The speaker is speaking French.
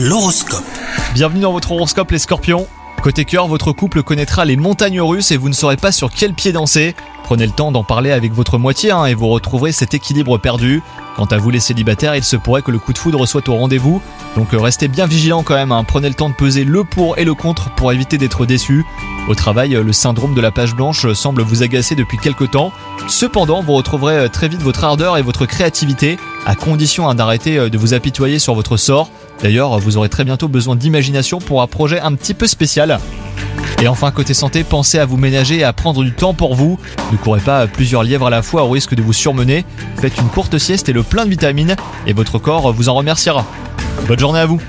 L'horoscope. Bienvenue dans votre horoscope les scorpions. Côté cœur, votre couple connaîtra les montagnes russes et vous ne saurez pas sur quel pied danser. Prenez le temps d'en parler avec votre moitié hein, et vous retrouverez cet équilibre perdu. Quant à vous les célibataires, il se pourrait que le coup de foudre soit au rendez-vous. Donc euh, restez bien vigilants quand même, hein. prenez le temps de peser le pour et le contre pour éviter d'être déçu. Au travail, euh, le syndrome de la page blanche euh, semble vous agacer depuis quelques temps. Cependant, vous retrouverez très vite votre ardeur et votre créativité, à condition hein, d'arrêter de vous apitoyer sur votre sort. D'ailleurs, vous aurez très bientôt besoin d'imagination pour un projet un petit peu spécial. Et enfin, côté santé, pensez à vous ménager et à prendre du temps pour vous. Ne courez pas plusieurs lièvres à la fois au risque de vous surmener. Faites une courte sieste et le plein de vitamines, et votre corps vous en remerciera. Bonne journée à vous